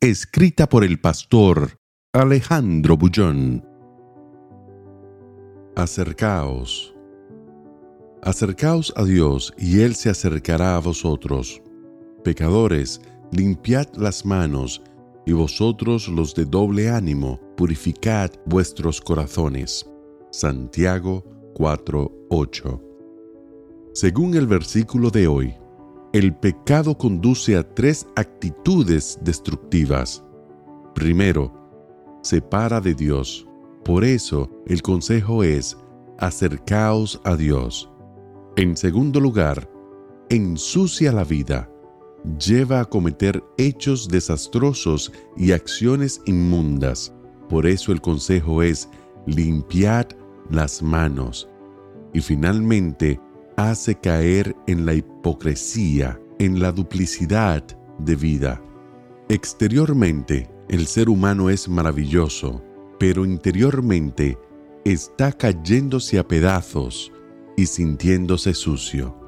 Escrita por el pastor Alejandro Bullón. Acercaos. Acercaos a Dios y Él se acercará a vosotros. Pecadores, limpiad las manos, y vosotros los de doble ánimo, purificad vuestros corazones. Santiago 4:8. Según el versículo de hoy, el pecado conduce a tres actitudes destructivas. Primero, separa de Dios. Por eso, el consejo es, acercaos a Dios. En segundo lugar, ensucia la vida. Lleva a cometer hechos desastrosos y acciones inmundas. Por eso el consejo es, limpiad las manos. Y finalmente, hace caer en la hipocresía, en la duplicidad de vida. Exteriormente, el ser humano es maravilloso, pero interiormente está cayéndose a pedazos y sintiéndose sucio.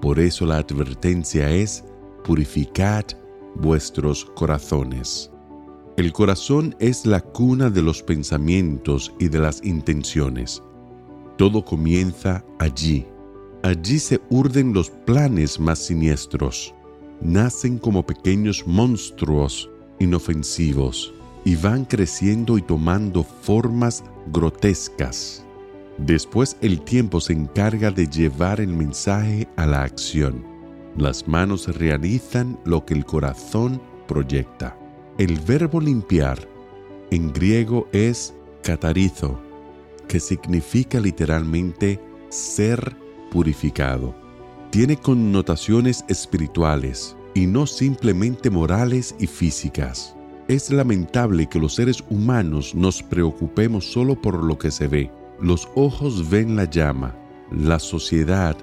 Por eso la advertencia es, purificad vuestros corazones. El corazón es la cuna de los pensamientos y de las intenciones. Todo comienza allí Allí se urden los planes más siniestros. Nacen como pequeños monstruos inofensivos y van creciendo y tomando formas grotescas. Después el tiempo se encarga de llevar el mensaje a la acción. Las manos realizan lo que el corazón proyecta. El verbo limpiar en griego es catarizo, que significa literalmente ser purificado. Tiene connotaciones espirituales y no simplemente morales y físicas. Es lamentable que los seres humanos nos preocupemos solo por lo que se ve. Los ojos ven la llama, la sociedad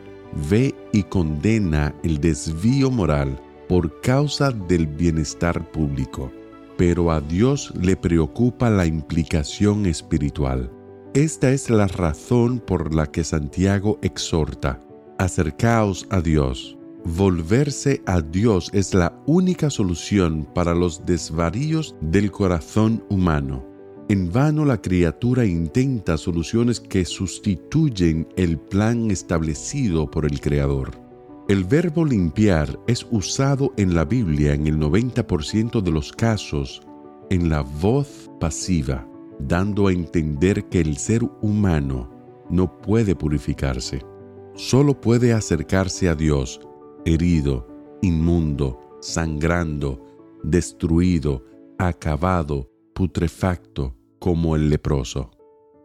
ve y condena el desvío moral por causa del bienestar público, pero a Dios le preocupa la implicación espiritual. Esta es la razón por la que Santiago exhorta, acercaos a Dios. Volverse a Dios es la única solución para los desvaríos del corazón humano. En vano la criatura intenta soluciones que sustituyen el plan establecido por el Creador. El verbo limpiar es usado en la Biblia en el 90% de los casos en la voz pasiva dando a entender que el ser humano no puede purificarse. Solo puede acercarse a Dios herido, inmundo, sangrando, destruido, acabado, putrefacto, como el leproso.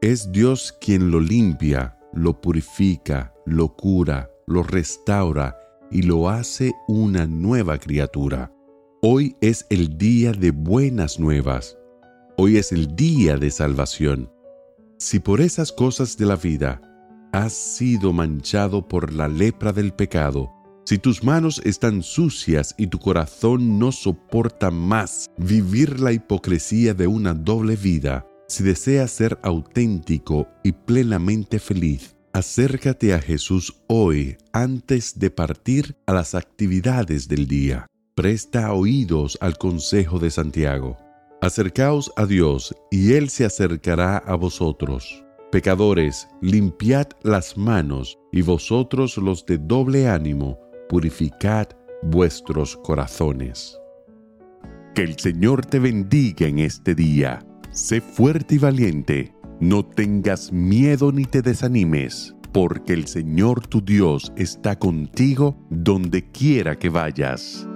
Es Dios quien lo limpia, lo purifica, lo cura, lo restaura y lo hace una nueva criatura. Hoy es el día de buenas nuevas Hoy es el día de salvación. Si por esas cosas de la vida has sido manchado por la lepra del pecado, si tus manos están sucias y tu corazón no soporta más vivir la hipocresía de una doble vida, si deseas ser auténtico y plenamente feliz, acércate a Jesús hoy antes de partir a las actividades del día. Presta oídos al consejo de Santiago. Acercaos a Dios, y Él se acercará a vosotros. Pecadores, limpiad las manos, y vosotros los de doble ánimo, purificad vuestros corazones. Que el Señor te bendiga en este día. Sé fuerte y valiente. No tengas miedo ni te desanimes, porque el Señor tu Dios está contigo donde quiera que vayas.